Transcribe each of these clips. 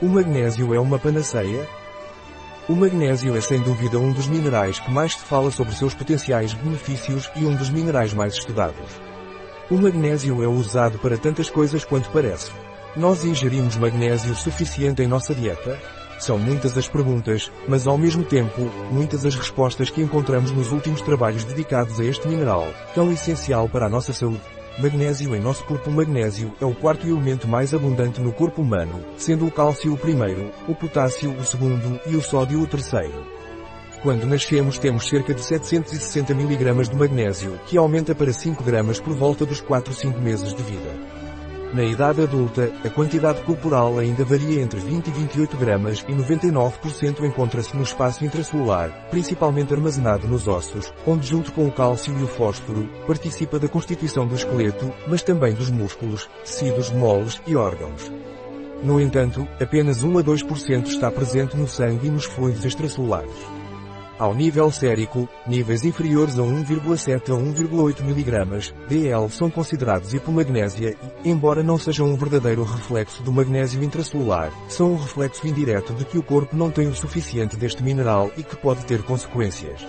O magnésio é uma panaceia? O magnésio é sem dúvida um dos minerais que mais se fala sobre seus potenciais benefícios e um dos minerais mais estudados. O magnésio é usado para tantas coisas quanto parece. Nós ingerimos magnésio suficiente em nossa dieta? São muitas as perguntas, mas ao mesmo tempo, muitas as respostas que encontramos nos últimos trabalhos dedicados a este mineral, tão essencial para a nossa saúde. Magnésio em nosso corpo Magnésio é o quarto elemento mais abundante no corpo humano, sendo o cálcio o primeiro, o potássio o segundo e o sódio o terceiro. Quando nascemos temos cerca de 760 mg de magnésio, que aumenta para 5 gramas por volta dos 4-5 meses de vida. Na idade adulta, a quantidade corporal ainda varia entre 20 e 28 gramas e 99% encontra-se no espaço intracelular, principalmente armazenado nos ossos, onde junto com o cálcio e o fósforo, participa da constituição do esqueleto, mas também dos músculos, tecidos moles e órgãos. No entanto, apenas 1 a 2% está presente no sangue e nos fluidos extracelulares. Ao nível sérico, níveis inferiores a 1,7 a 1,8 mg, DL são considerados hipomagnésia e, embora não sejam um verdadeiro reflexo do magnésio intracelular, são um reflexo indireto de que o corpo não tem o suficiente deste mineral e que pode ter consequências.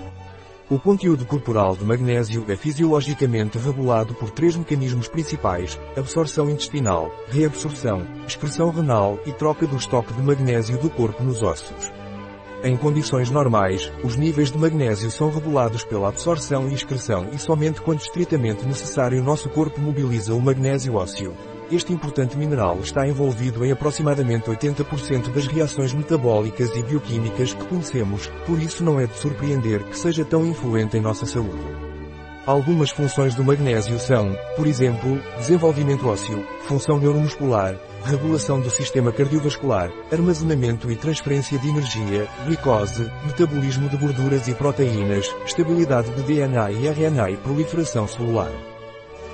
O conteúdo corporal de magnésio é fisiologicamente regulado por três mecanismos principais, absorção intestinal, reabsorção, excreção renal e troca do estoque de magnésio do corpo nos ossos. Em condições normais, os níveis de magnésio são regulados pela absorção e excreção e somente quando estritamente necessário nosso corpo mobiliza o magnésio ósseo. Este importante mineral está envolvido em aproximadamente 80% das reações metabólicas e bioquímicas que conhecemos, por isso não é de surpreender que seja tão influente em nossa saúde. Algumas funções do magnésio são, por exemplo, desenvolvimento ósseo, função neuromuscular, regulação do sistema cardiovascular, armazenamento e transferência de energia, glicose, metabolismo de gorduras e proteínas, estabilidade de DNA e RNA e proliferação celular.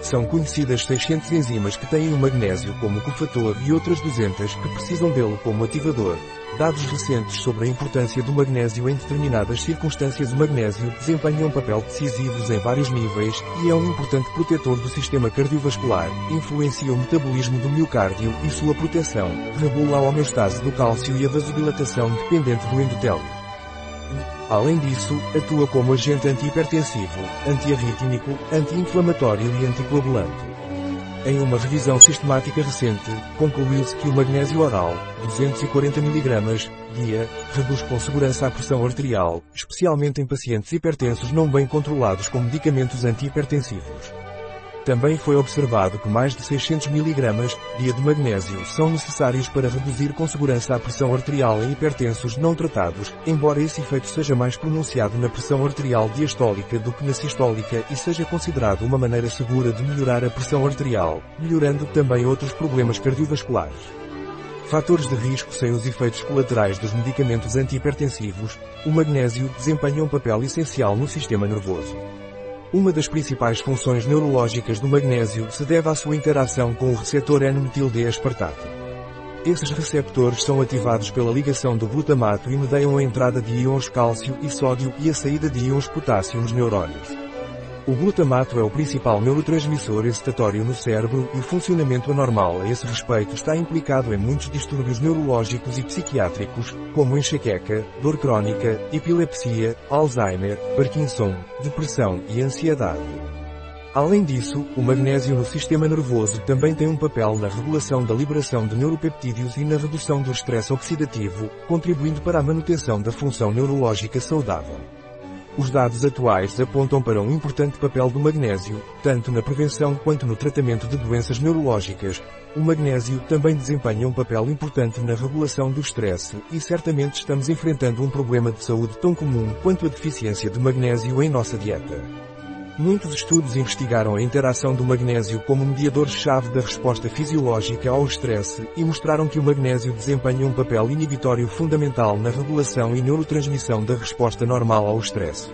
São conhecidas 600 enzimas que têm o magnésio como cofator e outras 200 que precisam dele como ativador. Dados recentes sobre a importância do magnésio em determinadas circunstâncias O magnésio desempenha um papel decisivo em vários níveis, e é um importante protetor do sistema cardiovascular, influencia o metabolismo do miocárdio e sua proteção, regula a homeostase do cálcio e a vasodilatação dependente do endotélio. Além disso, atua como agente antihipertensivo, antiarrítmico, anti-inflamatório e anticoagulante. Em uma revisão sistemática recente, concluiu-se que o magnésio oral, 240 mg, dia, reduz com segurança a pressão arterial, especialmente em pacientes hipertensos não bem controlados com medicamentos antihipertensivos. Também foi observado que mais de 600 mg dia de magnésio são necessários para reduzir com segurança a pressão arterial em hipertensos não tratados, embora esse efeito seja mais pronunciado na pressão arterial diastólica do que na sistólica e seja considerado uma maneira segura de melhorar a pressão arterial, melhorando também outros problemas cardiovasculares. Fatores de risco sem os efeitos colaterais dos medicamentos antihipertensivos, o magnésio desempenha um papel essencial no sistema nervoso. Uma das principais funções neurológicas do magnésio se deve à sua interação com o receptor N-metil-D-aspartato. Esses receptores são ativados pela ligação do glutamato e medeiam a entrada de íons cálcio e sódio e a saída de íons potássio nos neurônios. O glutamato é o principal neurotransmissor excitatório no cérebro e o funcionamento anormal a esse respeito está implicado em muitos distúrbios neurológicos e psiquiátricos, como enxaqueca, dor crónica, epilepsia, Alzheimer, Parkinson, depressão e ansiedade. Além disso, o magnésio no sistema nervoso também tem um papel na regulação da liberação de neuropeptídeos e na redução do estresse oxidativo, contribuindo para a manutenção da função neurológica saudável. Os dados atuais apontam para um importante papel do magnésio, tanto na prevenção quanto no tratamento de doenças neurológicas. O magnésio também desempenha um papel importante na regulação do estresse, e certamente estamos enfrentando um problema de saúde tão comum quanto a deficiência de magnésio em nossa dieta. Muitos estudos investigaram a interação do magnésio como mediador-chave da resposta fisiológica ao estresse e mostraram que o magnésio desempenha um papel inibitório fundamental na regulação e neurotransmissão da resposta normal ao estresse.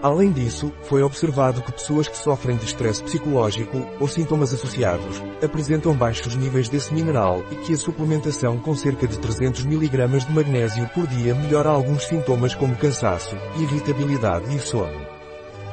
Além disso, foi observado que pessoas que sofrem de estresse psicológico, ou sintomas associados, apresentam baixos níveis desse mineral e que a suplementação com cerca de 300 mg de magnésio por dia melhora alguns sintomas como cansaço, irritabilidade e sono.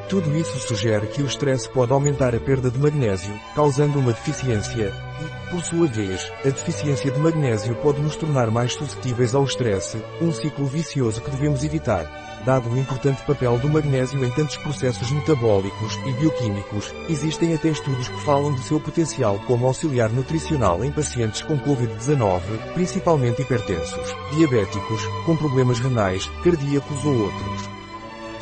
Tudo isso sugere que o estresse pode aumentar a perda de magnésio, causando uma deficiência, e, por sua vez, a deficiência de magnésio pode nos tornar mais suscetíveis ao estresse, um ciclo vicioso que devemos evitar. Dado o importante papel do magnésio em tantos processos metabólicos e bioquímicos, existem até estudos que falam de seu potencial como auxiliar nutricional em pacientes com Covid-19, principalmente hipertensos, diabéticos, com problemas renais, cardíacos ou outros.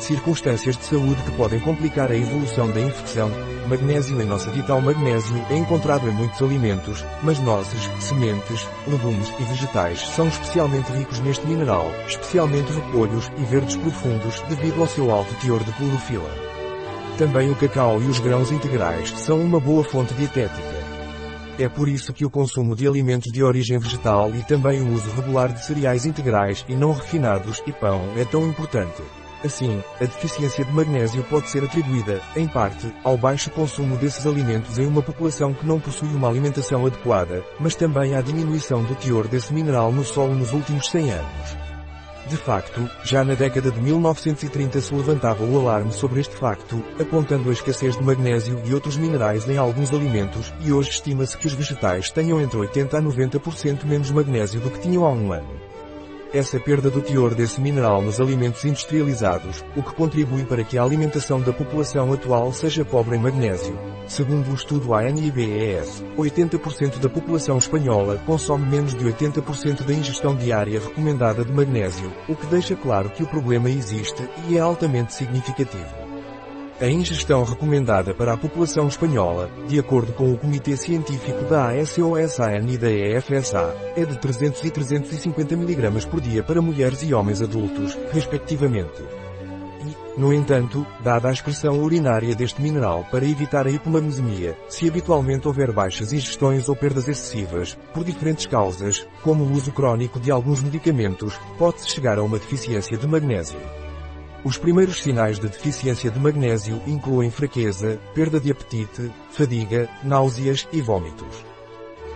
Circunstâncias de saúde que podem complicar a evolução da infecção. Magnésio em nossa dieta. O magnésio é encontrado em muitos alimentos, mas nozes, sementes, legumes e vegetais são especialmente ricos neste mineral, especialmente repolhos e verdes profundos devido ao seu alto teor de clorofila. Também o cacau e os grãos integrais são uma boa fonte dietética. É por isso que o consumo de alimentos de origem vegetal e também o uso regular de cereais integrais e não refinados e pão é tão importante. Assim, a deficiência de magnésio pode ser atribuída, em parte, ao baixo consumo desses alimentos em uma população que não possui uma alimentação adequada, mas também à diminuição do teor desse mineral no solo nos últimos 100 anos. De facto, já na década de 1930 se levantava o alarme sobre este facto, apontando a escassez de magnésio e outros minerais em alguns alimentos, e hoje estima-se que os vegetais tenham entre 80 a 90% menos magnésio do que tinham há um ano essa perda do teor desse mineral nos alimentos industrializados, o que contribui para que a alimentação da população atual seja pobre em magnésio. Segundo o estudo ANIBES, 80% da população espanhola consome menos de 80% da ingestão diária recomendada de magnésio, o que deixa claro que o problema existe e é altamente significativo. A ingestão recomendada para a população espanhola, de acordo com o Comitê Científico da ASOSAN e da EFSA, é de 300 e 350 mg por dia para mulheres e homens adultos, respectivamente. E, no entanto, dada a expressão urinária deste mineral para evitar a hipomagnesemia, se habitualmente houver baixas ingestões ou perdas excessivas, por diferentes causas, como o uso crónico de alguns medicamentos, pode-se chegar a uma deficiência de magnésio. Os primeiros sinais de deficiência de magnésio incluem fraqueza, perda de apetite, fadiga, náuseas e vômitos.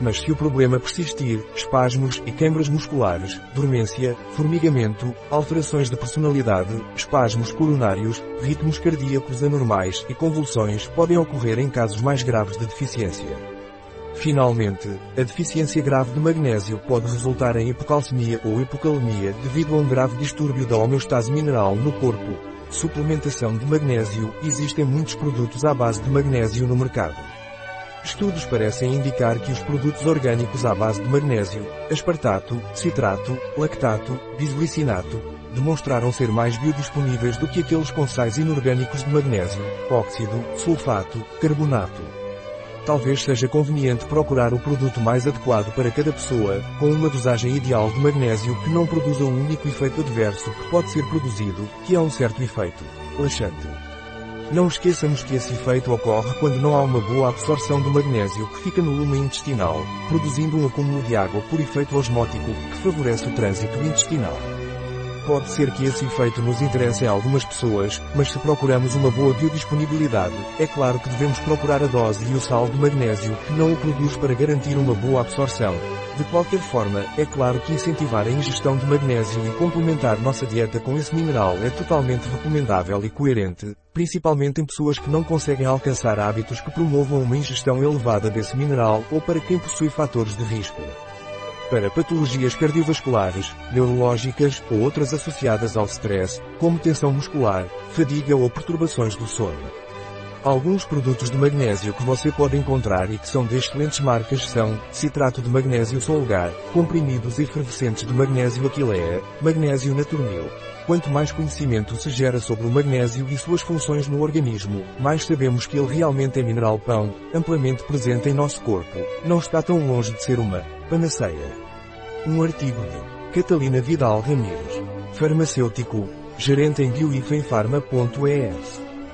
Mas se o problema persistir, espasmos e queimbras musculares, dormência, formigamento, alterações de personalidade, espasmos coronários, ritmos cardíacos anormais e convulsões podem ocorrer em casos mais graves de deficiência. Finalmente, a deficiência grave de magnésio pode resultar em hipocalcemia ou hipocalemia devido a um grave distúrbio da homeostase mineral no corpo. Suplementação de magnésio Existem muitos produtos à base de magnésio no mercado. Estudos parecem indicar que os produtos orgânicos à base de magnésio, aspartato, citrato, lactato, bisglicinato, demonstraram ser mais biodisponíveis do que aqueles com sais inorgânicos de magnésio, óxido, sulfato, carbonato. Talvez seja conveniente procurar o produto mais adequado para cada pessoa, com uma dosagem ideal de magnésio que não produza o único efeito adverso que pode ser produzido, que é um certo efeito laxante. Não esqueçamos que esse efeito ocorre quando não há uma boa absorção do magnésio que fica no lume intestinal, produzindo um acúmulo de água por efeito osmótico, que favorece o trânsito intestinal. Pode ser que esse efeito nos interesse a algumas pessoas, mas se procuramos uma boa biodisponibilidade, é claro que devemos procurar a dose e o sal de magnésio que não o produz para garantir uma boa absorção. De qualquer forma, é claro que incentivar a ingestão de magnésio e complementar nossa dieta com esse mineral é totalmente recomendável e coerente, principalmente em pessoas que não conseguem alcançar hábitos que promovam uma ingestão elevada desse mineral ou para quem possui fatores de risco para patologias cardiovasculares, neurológicas ou outras associadas ao stress, como tensão muscular, fadiga ou perturbações do sono. Alguns produtos de magnésio que você pode encontrar e que são de excelentes marcas são citrato de magnésio solgar, comprimidos efervescentes de magnésio aquilea, magnésio naturnil. Quanto mais conhecimento se gera sobre o magnésio e suas funções no organismo, mais sabemos que ele realmente é mineral pão, amplamente presente em nosso corpo. Não está tão longe de ser uma panaceia. Um artigo de Catalina Vidal Ramírez, farmacêutico, gerente em bioifenfarma.es.